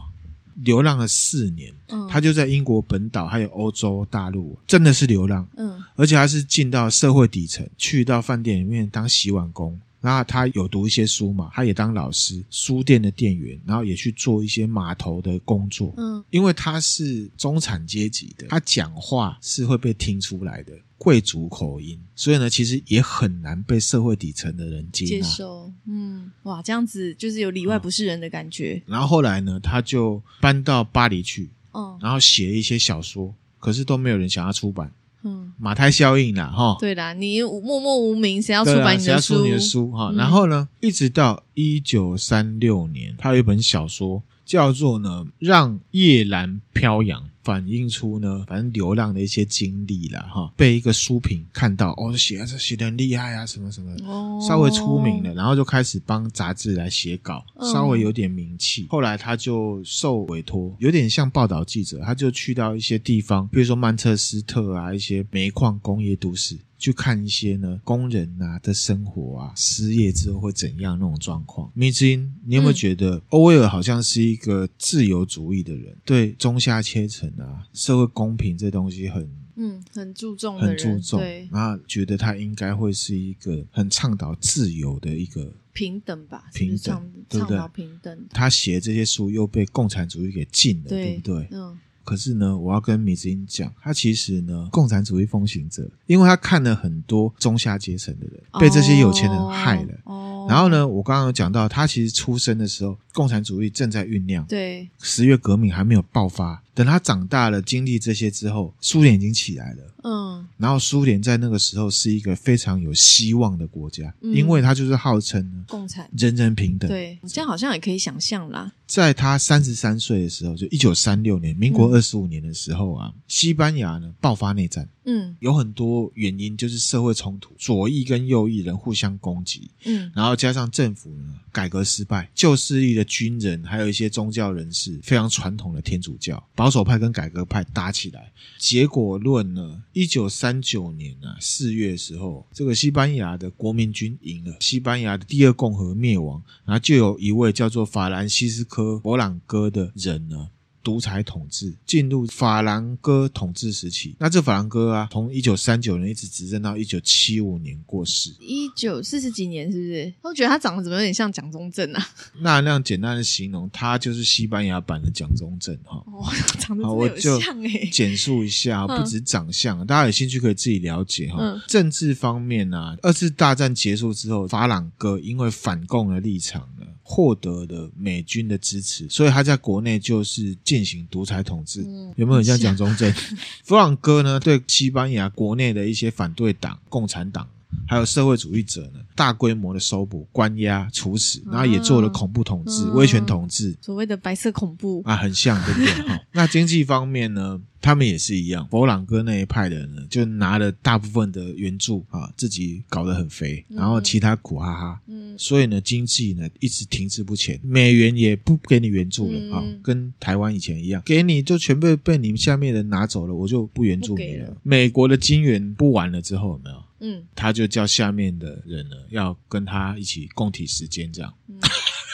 流浪了四年。嗯，他就在英国本岛还有欧洲大陆，真的是流浪。嗯，而且他是进到社会底层，去到饭店里面当洗碗工。然后他有读一些书嘛，他也当老师，书店的店员，然后也去做一些码头的工作。嗯，因为他是中产阶级的，他讲话是会被听出来的贵族口音，所以呢，其实也很难被社会底层的人接受。嗯，哇，这样子就是有里外不是人的感觉。嗯，然后后来呢，他就搬到巴黎去，嗯，然后写一些小说，可是都没有人想要出版。嗯，马太效应啦，哈，对啦，你默默无名，谁要出版你的书？谁要出你的书？哈，然后呢，一直到一九三六年，他有一本小说叫做呢，让夜阑飘扬。反映出呢，反正流浪的一些经历啦，哈，被一个书评看到，哦，写这写的很厉害啊，什么什么，哦，稍微出名了，然后就开始帮杂志来写稿，嗯、稍微有点名气。后来他就受委托，有点像报道记者，他就去到一些地方，比如说曼彻斯特啊，一些煤矿工业都市。去看一些呢工人啊的生活啊，失业之后会怎样那种状况。明之音，你有没有觉得欧威尔好像是一个自由主义的人，嗯、对中下阶层啊、社会公平这东西很嗯很注重，很注重，然后觉得他应该会是一个很倡导自由的一个平等吧，平等对不对？平等。他写这些书又被共产主义给禁了，对，对不对？嗯。可是呢，我要跟米子英讲，他其实呢，共产主义风行者，因为他看了很多中下阶层的人被这些有钱人害了。哦。然后呢，我刚刚有讲到，他其实出生的时候，共产主义正在酝酿。对。十月革命还没有爆发等他长大了，经历这些之后，苏联已经起来了。嗯，然后苏联在那个时候是一个非常有希望的国家，嗯、因为他就是号称共产，人人平等。对，这样好像也可以想象啦。在他三十三岁的时候，就一九三六年，民国二十五年的时候啊，嗯、西班牙呢爆发内战。嗯，有很多原因，就是社会冲突，左翼跟右翼人互相攻击。嗯，然后加上政府呢改革失败，旧势力的军人还有一些宗教人士，非常传统的天主教保保守派跟改革派打起来。结果论呢，一九三九年啊四月的时候，这个西班牙的国民军赢了，西班牙的第二共和灭亡，然后就有一位叫做法兰西斯科·勃朗哥的人呢。独裁统治进入法兰哥统治时期，那这法兰哥啊，从一九三九年一直执政到一九七五年过世，一九四十几年，是不是？我觉得他长得怎么有点像蒋中正啊？[LAUGHS] 那那样简单的形容，他就是西班牙版的蒋中正哈。哦，[LAUGHS] 长得有像哎。简述一下，不止长相，大家有兴趣可以自己了解哈。嗯、政治方面啊，二次大战结束之后，法朗哥因为反共的立场呢。获得了美军的支持，所以他在国内就是进行独裁统治。嗯、有没有很像蒋中正？[LAUGHS] 弗朗哥呢，对西班牙国内的一些反对党、共产党。还有社会主义者呢，大规模的搜捕、关押、处死，然后也做了恐怖统治、嗯、威权统治，所谓的白色恐怖。啊，很像对不对？[LAUGHS] 哈，那经济方面呢，他们也是一样，佛朗哥那一派的人呢，就拿了大部分的援助啊，自己搞得很肥，然后其他苦哈哈，嗯，所以呢，经济呢一直停滞不前，美元也不给你援助了啊，嗯、跟台湾以前一样，给你就全被被你们下面人拿走了，我就不援助你了。了。美国的金元不完了之后，有没有？嗯，他就叫下面的人呢，要跟他一起共体时间，这样。嗯、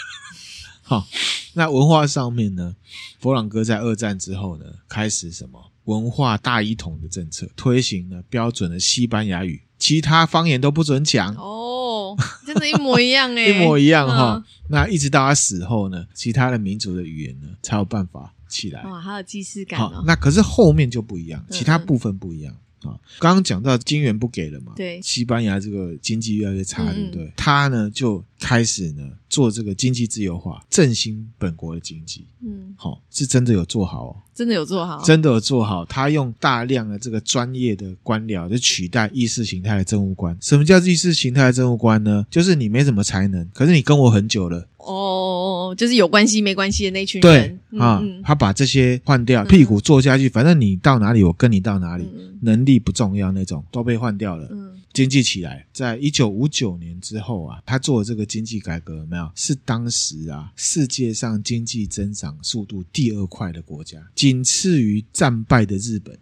[LAUGHS] 好，那文化上面呢，佛朗哥在二战之后呢，开始什么文化大一统的政策，推行了标准的西班牙语，其他方言都不准讲。哦，真的，一模一样哎，[LAUGHS] 一模一样哈。嗯、那一直到他死后呢，其他的民族的语言呢，才有办法起来。哇，好有既视感、哦。好，那可是后面就不一样，其他部分不一样。嗯啊，刚刚讲到金元不给了嘛？对，西班牙这个经济越来越差，对不对？他呢就开始呢做这个经济自由化，振兴本国的经济。嗯，好，是真的有做好哦，真的有做好，真的有做好。他用大量的这个专业的官僚，就取代意识形态的政务官。什么叫意识形态的政务官呢？就是你没什么才能，可是你跟我很久了。哦，就是有关系没关系的那群人。对啊，他把这些换掉，屁股坐下去，反正你到哪里，我跟你到哪里。能力不重要那种都被换掉了。嗯，经济起来，在一九五九年之后啊，他做的这个经济改革有没有？是当时啊世界上经济增长速度第二快的国家，仅次于战败的日本。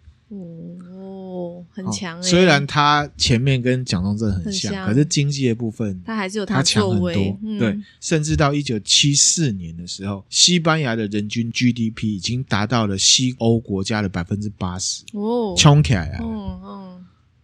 哦，很强诶。虽然他前面跟蒋中正很像，可是经济的部分他还是有他强很多。对，甚至到一九七四年的时候，西班牙的人均 GDP 已经达到了西欧国家的百分之八十。哦，冲起来啊！嗯嗯。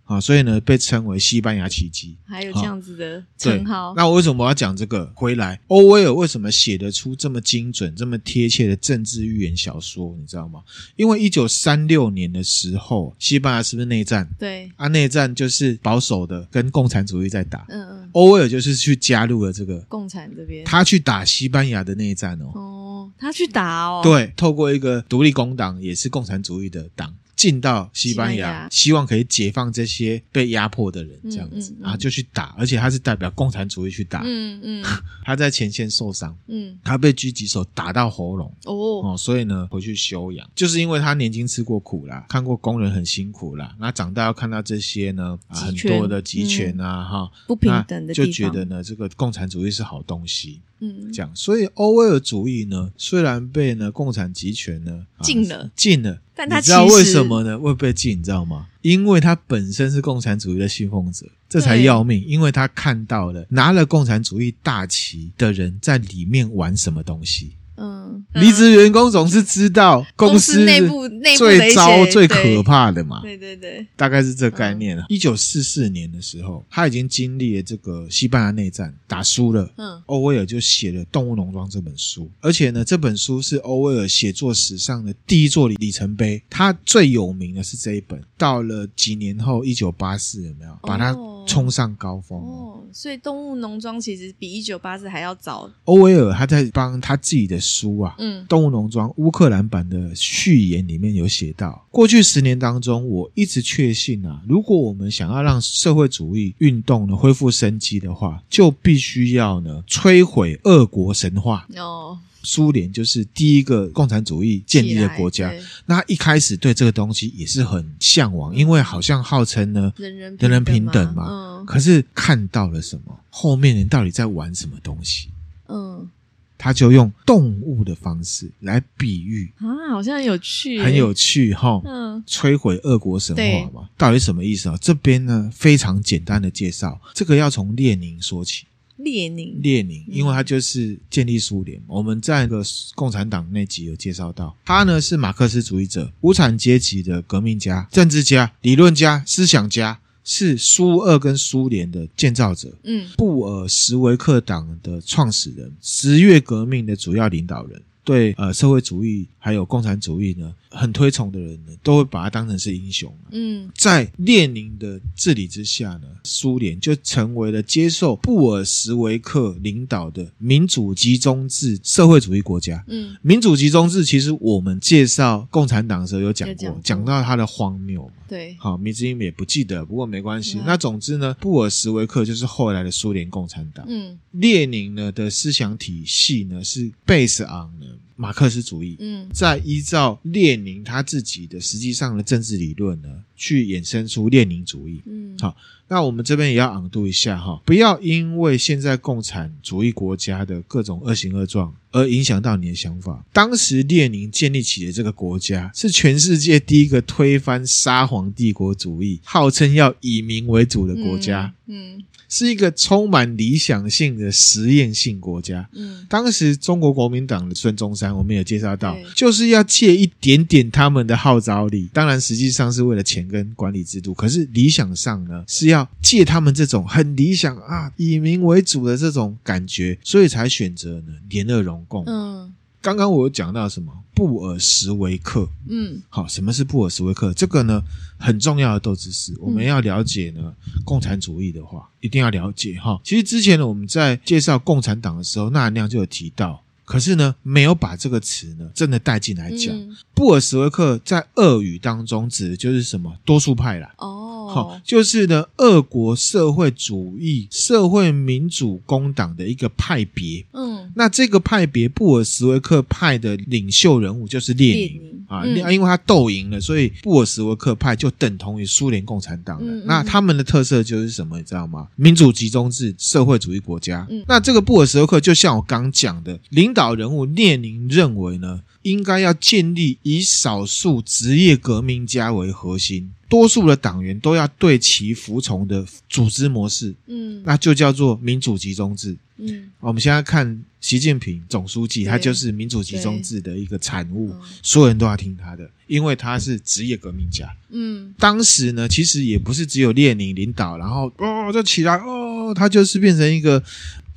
啊，所以呢，被称为西班牙奇迹，还有这样子的称号。那我为什么我要讲这个？回来，欧威尔为什么写得出这么精准、这么贴切的政治预言小说？你知道吗？因为一九三六年的时候，西班牙是不是内战？对啊，内战就是保守的跟共产主义在打。嗯嗯，欧威尔就是去加入了这个共产这边，他去打西班牙的内战哦。哦，他去打哦。对，透过一个独立工党，也是共产主义的党。进到西班牙，希望可以解放这些被压迫的人，这样子，然后就去打，而且他是代表共产主义去打。嗯嗯，他在前线受伤，嗯，他被狙击手打到喉咙，哦。哦，所以呢回去休养，就是因为他年轻吃过苦啦，看过工人很辛苦啦，那长大要看到这些呢，很多的集权啊，哈，不平等的，就觉得呢这个共产主义是好东西。嗯，这样，所以欧威尔主义呢，虽然被呢共产集权呢禁了，禁了，但他你知道为什么呢？会被禁，你知道吗？因为他本身是共产主义的信奉者，这才要命。因为他看到了拿了共产主义大旗的人在里面玩什么东西。嗯，离职员工总是知道公司内部内部最糟最可怕的嘛。对对对，大概是这个概念。一九四四年的时候，他已经经历了这个西班牙内战，打输了。嗯，欧威尔就写了《动物农庄》这本书，而且呢，这本书是欧威尔写作史上的第一座里程碑。他最有名的是这一本。到了几年后，一九八四有没有把它冲上高峰哦。所以《动物农庄》其实比《一九八四》还要早。欧威尔他在帮他自己的书啊，嗯，《动物农庄》乌克兰版的序言里面有写到，过去十年当中，我一直确信啊，如果我们想要让社会主义运动呢恢复生机的话，就必须要呢摧毁俄国神话哦。苏联就是第一个共产主义建立的国家，那一开始对这个东西也是很向往，因为好像号称呢人人人人平等嘛。嗯，可是看到了什么？后面人到底在玩什么东西？嗯，他就用动物的方式来比喻啊，好像很有趣，很有趣哈。嗯，摧毁俄国神话嘛，到底什么意思啊？这边呢非常简单的介绍，这个要从列宁说起。列宁，列宁，因为他就是建立苏联。嗯、我们在那个共产党那集有介绍到，他呢是马克思主义者，无产阶级的革命家、政治家、理论家、思想家，是苏俄跟苏联的建造者。嗯，布尔什维克党的创始人，十月革命的主要领导人，对呃社会主义还有共产主义呢。很推崇的人呢，都会把他当成是英雄。嗯，在列宁的治理之下呢，苏联就成为了接受布尔什维克领导的民主集中制社会主义国家。嗯，民主集中制其实我们介绍共产党的时候有讲过，讲，讲到它的荒谬嘛。对，好，名字也不记得，不过没关系。嗯、那总之呢，布尔什维克就是后来的苏联共产党。嗯，列宁呢的思想体系呢是 base on 呢马克思主义。嗯，再依照列。宁他自己的实际上的政治理论呢，去衍生出列宁主义。嗯，好，那我们这边也要昂度一下哈，不要因为现在共产主义国家的各种恶行恶状而影响到你的想法。当时列宁建立起的这个国家，是全世界第一个推翻沙皇帝国主义，号称要以民为主的国家。嗯。嗯是一个充满理想性的实验性国家。嗯，当时中国国民党的孙中山，我们有介绍到，就是要借一点点他们的号召力，当然实际上是为了钱跟管理制度。可是理想上呢，是要借他们这种很理想啊，以民为主的这种感觉，所以才选择呢联俄容共。嗯。刚刚我有讲到什么？布尔什维克，嗯，好，什么是布尔什维克？这个呢很重要的斗知识，我们要了解呢。共产主义的话，一定要了解哈。其实之前呢，我们在介绍共产党的时候，纳兰亮就有提到，可是呢，没有把这个词呢真的带进来讲。嗯、布尔什维克在俄语当中指的就是什么？多数派啦。哦。好，就是呢，俄国社会主义社会民主工党的一个派别。嗯，那这个派别布尔什维克派的领袖人物就是列宁，啊，嗯、因为他斗赢了，所以布尔什维克派就等同于苏联共产党了。嗯嗯、那他们的特色就是什么，你知道吗？民主集中制社会主义国家。嗯、那这个布尔什维克就像我刚讲的，领导人物列宁认为呢，应该要建立以少数职业革命家为核心。多数的党员都要对其服从的组织模式，嗯，那就叫做民主集中制。嗯，我们现在看习近平总书记，他就是民主集中制的一个产物，所有人都要听他的，因为他是职业革命家。嗯，当时呢，其实也不是只有列宁领导，然后哦就起来哦，他就是变成一个。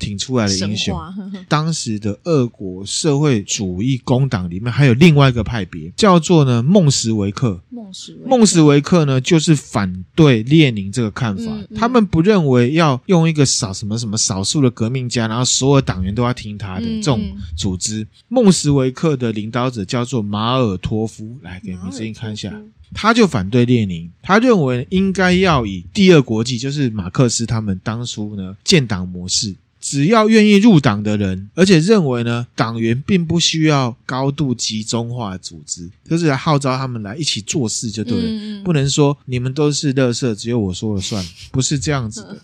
挺出来的英雄。[LAUGHS] 当时的俄国社会主义工党里面还有另外一个派别，叫做呢孟什维克。孟什孟什维克呢，就是反对列宁这个看法。嗯嗯、他们不认为要用一个少什么什么少数的革命家，然后所有党员都要听他的这种组织。孟什维克的领导者叫做马尔托夫，来给你声音看一下。他就反对列宁，他认为应该要以第二国际，就是马克思他们当初呢建党模式。只要愿意入党的人，而且认为呢，党员并不需要高度集中化的组织，就是来号召他们来一起做事就对了。嗯、不能说你们都是垃圾，只有我说了算，不是这样子的。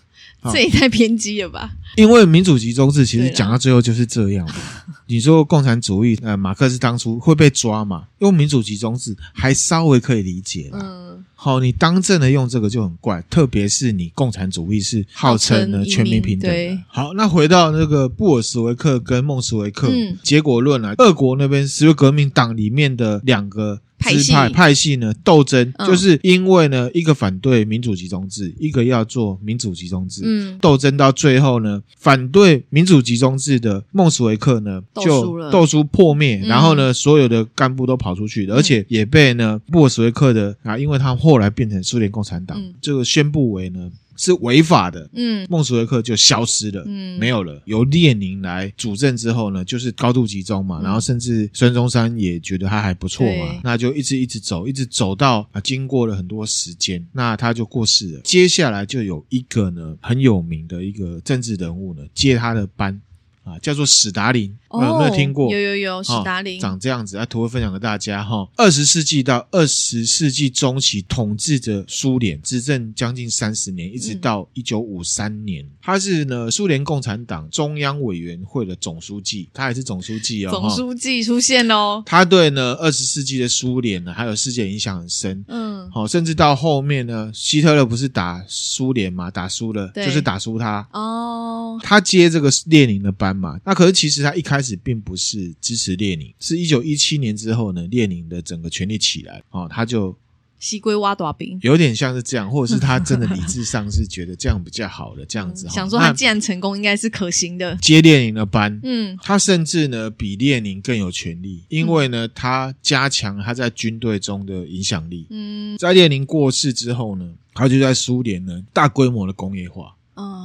这也太偏激了吧？因为民主集中制其实讲到最后就是这样。[LAUGHS] 你说共产主义，呃，马克思当初会被抓嘛？用民主集中制还稍微可以理解啦。嗯，好，你当政的用这个就很怪，特别是你共产主义是号称呢全民平等的。好，那回到那个布尔什维克跟孟什维克，嗯，结果论来，俄国那边十月革命党里面的两个。支派派系呢斗争，就是因为呢一个反对民主集中制，一个要做民主集中制。嗯，斗争到最后呢，反对民主集中制的孟什维克呢就斗书破灭，然后呢所有的干部都跑出去了，而且也被呢布尔什维克的啊，因为他后来变成苏联共产党，这个宣布为呢是违法的，嗯，孟斯维克就消失了，嗯，没有了。由列宁来主政之后呢，就是高度集中嘛，嗯、然后甚至孙中山也觉得他还不错嘛，那就一直一直走，一直走到啊，经过了很多时间，那他就过世了。接下来就有一个呢很有名的一个政治人物呢接他的班。啊，叫做史达林，哦、有没有听过？有有有，史达林、哦、长这样子，啊，图会分享给大家哈。二十世纪到二十世纪中期统治着苏联，执政将近三十年，一直到一九五三年。嗯、他是呢苏联共产党中央委员会的总书记，他也是总书记哦。总书记出现哦。他对呢二十世纪的苏联呢还有世界影响很深。嗯，好、哦，甚至到后面呢，希特勒不是打苏联嘛，打输了，就是打输他哦。他接这个列宁的班。嘛，那可是其实他一开始并不是支持列宁，是一九一七年之后呢，列宁的整个权力起来，哦，他就西归挖大饼，有点像是这样，或者是他 [LAUGHS] 真的理智上是觉得这样比较好的这样子，想说他既然成功，应该是可行的，接列宁的班，嗯，他甚至呢比列宁更有权力，因为呢他加强他在军队中的影响力，嗯，在列宁过世之后呢，他就在苏联呢大规模的工业化。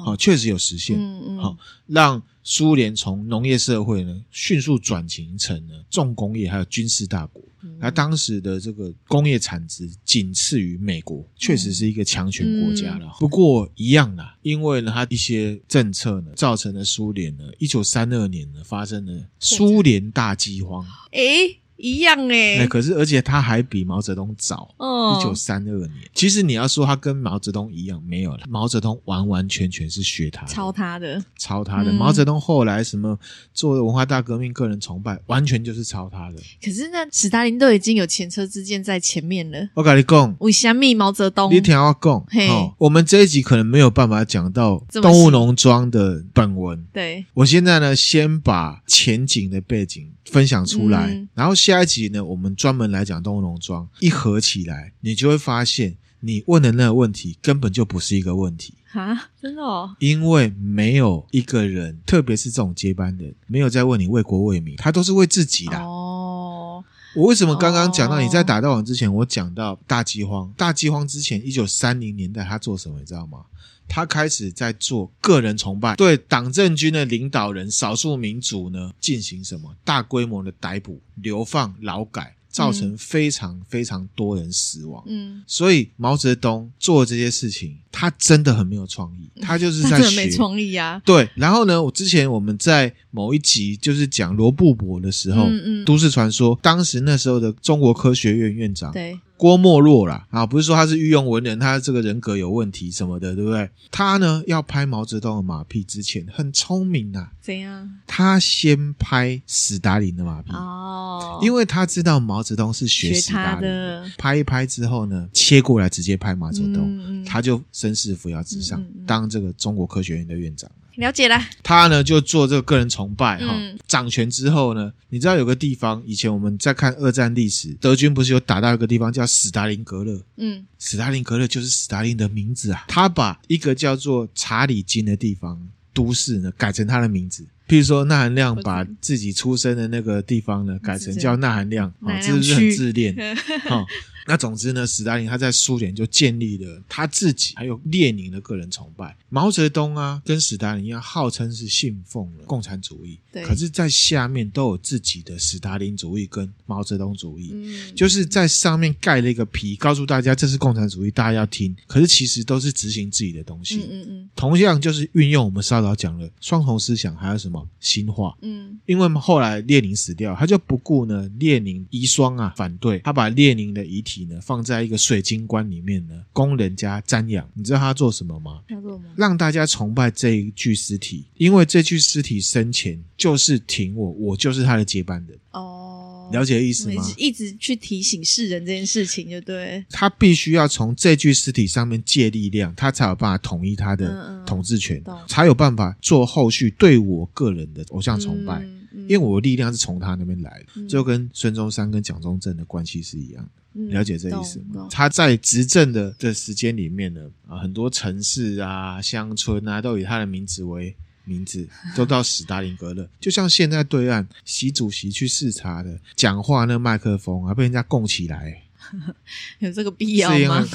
好，确实有实现。嗯嗯，好，让苏联从农业社会呢迅速转型成了重工业还有军事大国。那当时的这个工业产值仅次于美国，确实是一个强权国家了。不过一样啦，因为呢，它一些政策呢，造成了苏联呢，一九三二年呢发生了苏联大饥荒。诶一样哎、欸，可是而且他还比毛泽东早，一九三二年。其实你要说他跟毛泽东一样，没有了。毛泽东完完全全是学他的，抄他的，抄他的。嗯、毛泽东后来什么做文化大革命、个人崇拜，完全就是抄他的。可是那史达林都已经有前车之鉴在前面了。我跟你讲，为什么毛泽东？你听我讲，嘿、哦，我们这一集可能没有办法讲到动物农庄的本文。对，我现在呢，先把前景的背景分享出来，嗯、然后下一集呢，我们专门来讲动物农庄。一合起来，你就会发现，你问的那个问题根本就不是一个问题啊！真的哦，因为没有一个人，特别是这种接班人，没有在问你为国为民，他都是为自己的。哦，我为什么刚刚讲到你在打到网之前，我讲到大饥荒？大饥荒之前，一九三零年代他做什么？你知道吗？他开始在做个人崇拜，对党政军的领导人少数民族呢进行什么大规模的逮捕、流放、劳改。造成非常非常多人死亡，嗯，所以毛泽东做这些事情，他真的很没有创意，[LAUGHS] 他就是在学，没创意啊。对，然后呢，我之前我们在某一集就是讲罗布泊的时候，嗯嗯，都市传说，当时那时候的中国科学院院长，对。郭沫若啦啊，不是说他是御用文人，他这个人格有问题什么的，对不对？他呢要拍毛泽东的马屁之前很聪明啊，怎样？他先拍史达林的马屁哦，因为他知道毛泽东是学史达林的，拍一拍之后呢，切过来直接拍毛泽东，他就声势扶摇直上，嗯嗯，当这个中国科学院的院长。了解了，他呢就做这个个人崇拜哈，嗯、掌权之后呢，你知道有个地方，以前我们在看二战历史，德军不是有打到一个地方叫斯大林格勒？嗯，斯大林格勒就是斯大林的名字啊，他把一个叫做查理金的地方都市呢改成他的名字，譬如说纳含亮把自己出生的那个地方呢改成叫纳含亮，啊，这是不是很自恋？[LAUGHS] 哈。那总之呢，史达林他在苏联就建立了他自己还有列宁的个人崇拜。毛泽东啊，跟史达林一样，号称是信奉了共产主义，对。可是，在下面都有自己的史达林主义跟毛泽东主义，嗯，就是在上面盖了一个皮，告诉大家这是共产主义，大家要听。可是其实都是执行自己的东西，嗯嗯嗯。同样就是运用我们稍早讲了双重思想，还有什么新化，嗯。因为后来列宁死掉，他就不顾呢列宁遗孀啊反对，他把列宁的遗体。呢，放在一个水晶棺里面呢，供人家瞻仰。你知道他做什么吗？他做吗？让大家崇拜这一具尸体，因为这具尸体生前就是挺我，我就是他的接班人。哦，了解意思吗？一直去提醒世人这件事情，就对。他必须要从这具尸体上面借力量，他才有办法统一他的统治权，嗯嗯、才有办法做后续对我个人的偶像崇拜。因为我的力量是从他那边来的，嗯、就跟孙中山跟蒋中正的关系是一样的。了解这意思吗？他在执政的的时间里面呢，啊，很多城市啊、乡村啊，都以他的名字为名字，[LAUGHS] 都到史达林格勒。就像现在对岸习主席去视察的，讲话那麦克风啊，被人家供起来，[LAUGHS] 有这个必要吗？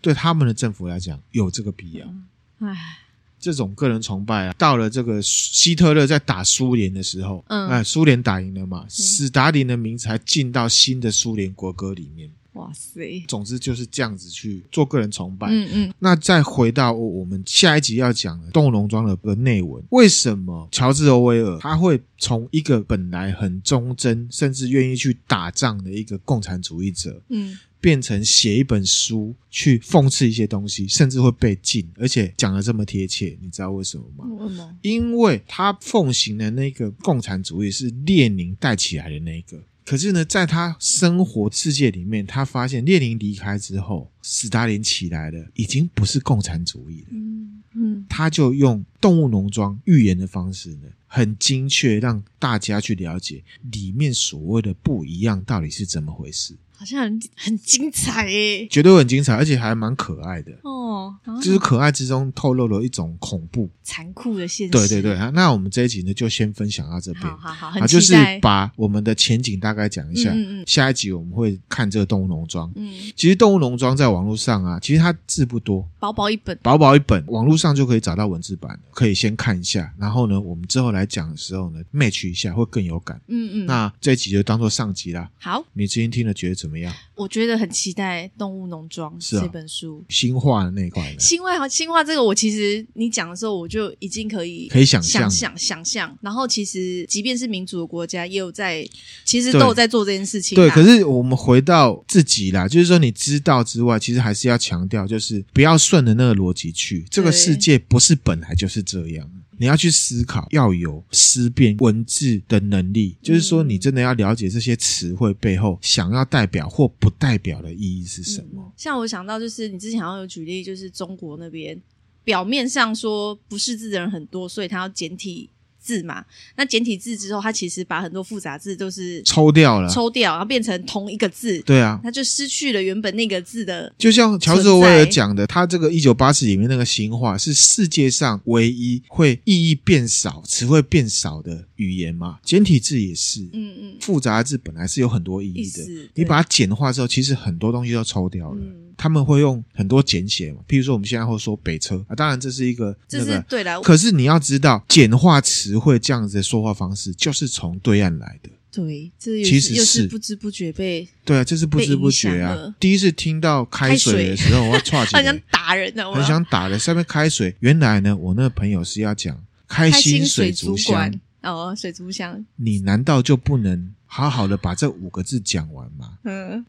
对他们的政府来讲，有这个必要。唉。这种个人崇拜啊，到了这个希特勒在打苏联的时候，嗯，哎，苏联打赢了嘛，嗯、史达林的名字还进到新的苏联国歌里面。哇塞！总之就是这样子去做个人崇拜。嗯嗯。那再回到我们下一集要讲的《动物农庄》的个内文，为什么乔治·欧威尔他会从一个本来很忠贞，甚至愿意去打仗的一个共产主义者，嗯。变成写一本书去讽刺一些东西，甚至会被禁，而且讲的这么贴切，你知道为什么吗？为什么？因为他奉行的那个共产主义是列宁带起来的那个，可是呢，在他生活世界里面，他发现列宁离开之后，斯大林起来了，已经不是共产主义了。嗯嗯，他就用动物农庄预言的方式呢，很精确让大家去了解里面所谓的不一样到底是怎么回事。好像很很精彩诶，绝对很精彩，而且还蛮可爱的哦。就是可爱之中透露了一种恐怖、残酷的现实。对对对，那我们这一集呢，就先分享到这边。好好好，就是把我们的前景大概讲一下。嗯嗯。下一集我们会看这个动物农庄。嗯。其实动物农庄在网络上啊，其实它字不多，薄薄一本，薄薄一本，网络上就可以找到文字版，可以先看一下。然后呢，我们之后来讲的时候呢，match 一下会更有感。嗯嗯。那这一集就当做上集啦。好，你之前听了觉得怎么样？我觉得很期待《动物农庄》这本书，新化的那一块。新化和新化这个，我其实你讲的时候，我就已经可以可以想象想想象。然后，其实即便是民主的国家，也有在，其实都有在做这件事情。对，可是我们回到自己啦，就是说你知道之外，其实还是要强调，就是不要顺着那个逻辑去。这个世界不是本来就是这样。你要去思考，要有思辨文字的能力，就是说，你真的要了解这些词汇背后想要代表或不代表的意义是什么。嗯，像我想到，就是你之前好像有举例，就是中国那边表面上说不识字的人很多，所以他要简体。字嘛，那简体字之后，它其实把很多复杂字都是抽掉了，抽掉，然后变成同一个字。对啊，它就失去了原本那个字的。就像乔治·威尔讲的，他这个一九八四里面那个新话是世界上唯一会意义变少、词汇变少的语言嘛？简体字也是，嗯嗯，复杂字本来是有很多意义的，你把它简化之后，其实很多东西都抽掉了。嗯他们会用很多简写嘛，譬如说我们现在会说北车啊，当然这是一个那个，这是对的。可是你要知道，简化词汇这样子的说话方式，就是从对岸来的。对，这其实是不知不觉被对啊，这是不知不觉啊。第一次听到开水的时候，我要剉起来，很想打人的，很想打人。上面开水，原来呢，我那个朋友是要讲开心水族箱哦，水族箱。你难道就不能？好好的把这五个字讲完嘛，嗯，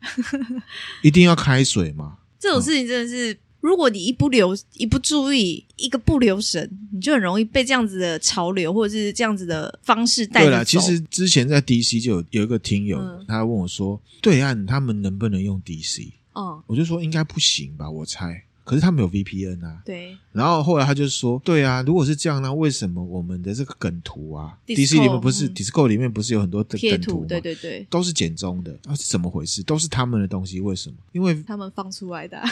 [LAUGHS] 一定要开水嘛。这种事情真的是，如果你一不留、一不注意、一个不留神，你就很容易被这样子的潮流或者是这样子的方式带走。对了，其实之前在 DC 就有有一个听友，嗯、他问我说，对岸他们能不能用 DC？哦，我就说应该不行吧，我猜。可是他们有 VPN 啊，对。然后后来他就说，对啊，如果是这样呢，为什么我们的这个梗图啊 Discord, 里面不是、嗯、Discord 里面不是有很多的梗图吗？对对对，都是简中的，那、啊、是怎么回事？都是他们的东西，为什么？因为他们放出来的、[LAUGHS] 啊。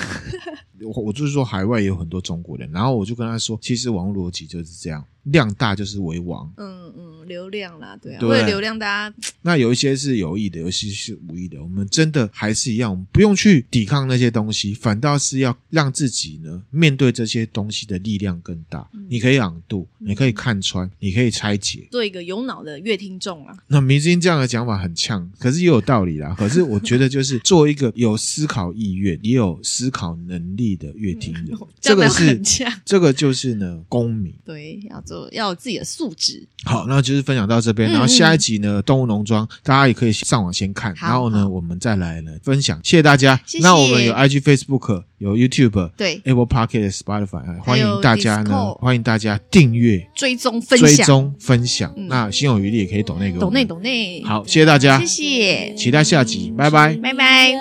我我就是说，海外也有很多中国人，然后我就跟他说，其实网络逻辑就是这样。量大就是为王，嗯嗯，流量啦，对啊，对为了流量，大家 [TSK] 那有一些是有意的，有些是无意的。我们真的还是一样，我们不用去抵抗那些东西，反倒是要让自己呢面对这些东西的力量更大。嗯、你可以朗读，你可以看穿，嗯、你可以拆解，做一个有脑的乐听众啊。那明星这样的讲法很呛，可是也有道理啦。[LAUGHS] 可是我觉得就是做一个有思考意愿、也有思考能力的乐听人，[LAUGHS] 嗯、这个是这个就是呢公民，对，要做。要有自己的素质。好，那就是分享到这边，嗯、然后下一集呢，动物农庄大家也可以上网先看，然后呢，我们再来呢分享。谢谢大家。谢谢。那我们有 IG、Facebook，有 YouTube，对，Apple Podcast、Spotify，欢迎大家呢，欢迎大家订阅、追踪、分享、追踪、分享。嗯、那心有余力也可以抖内个，抖内抖内。好，谢谢大家，谢谢，期待下集，拜拜，拜拜。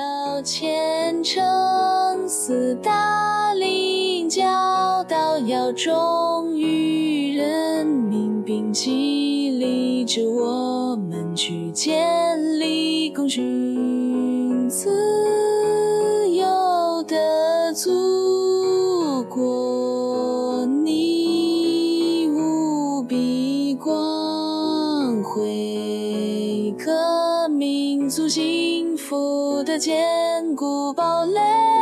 教导要忠于人并激励着我们去建立公许自由的祖国。你无比光辉，可民族幸福的坚固堡垒。